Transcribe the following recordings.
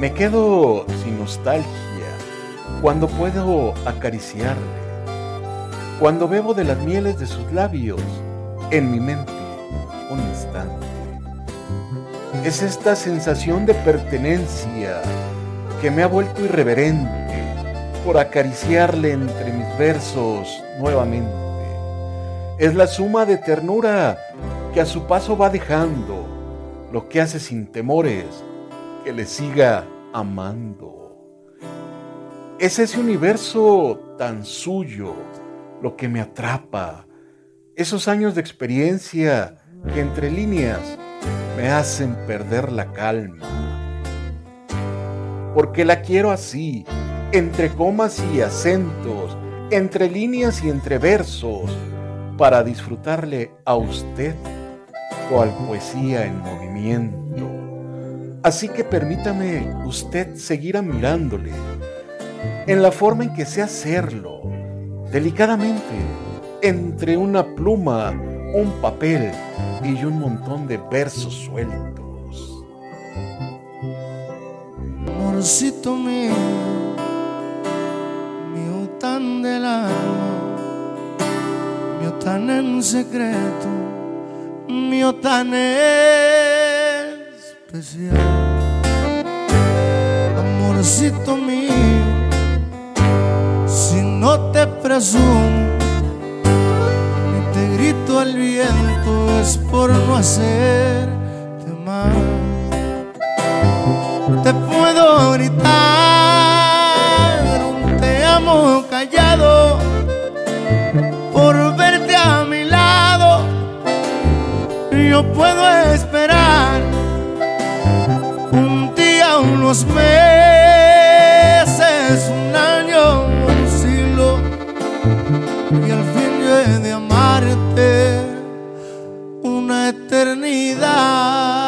Me quedo sin nostalgia cuando puedo acariciarle, cuando bebo de las mieles de sus labios en mi mente un instante. Es esta sensación de pertenencia que me ha vuelto irreverente por acariciarle entre mis versos nuevamente. Es la suma de ternura que a su paso va dejando lo que hace sin temores que le siga amando. Es ese universo tan suyo lo que me atrapa, esos años de experiencia que entre líneas me hacen perder la calma. Porque la quiero así, entre comas y acentos, entre líneas y entre versos, para disfrutarle a usted cual poesía en movimiento. Así que permítame usted seguir admirándole en la forma en que sé hacerlo, delicadamente, entre una pluma, un papel y un montón de versos sueltos. Amorcito mío, mío tan del alma, mío tan en secreto, mío tan especial. Amorcito mío, si no te presumo, ni te grito al viento, es por no hacerte mal. Te puedo gritar un te amo callado por verte a mi lado. Yo puedo esperar unos meses, un año, un siglo. Y al fin yo he de amarte una eternidad.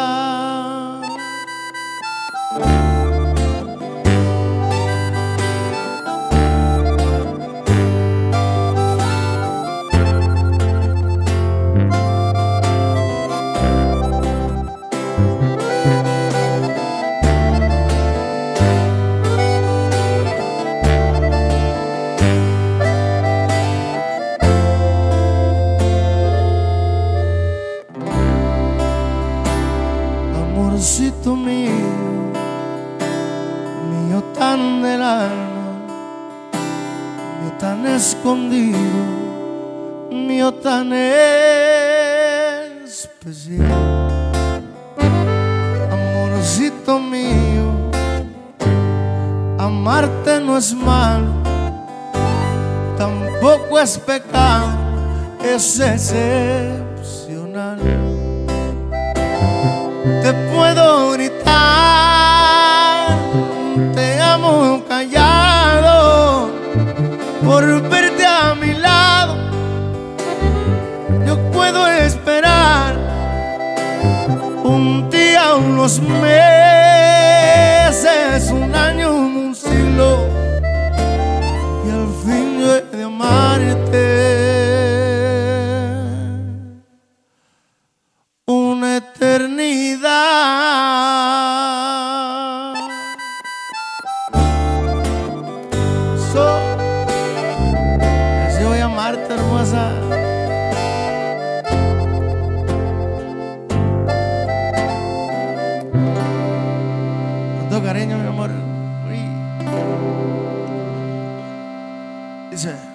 Amorcito mío, mío tan del alma, mío tan escondido, mío tan especial. Amorcito mío, amarte no es malo, tampoco es pecado, es excepcional a mi lado, yo puedo esperar. Un día, unos meses, глаза. Tanto cariño, mi amor. Uy, Dice.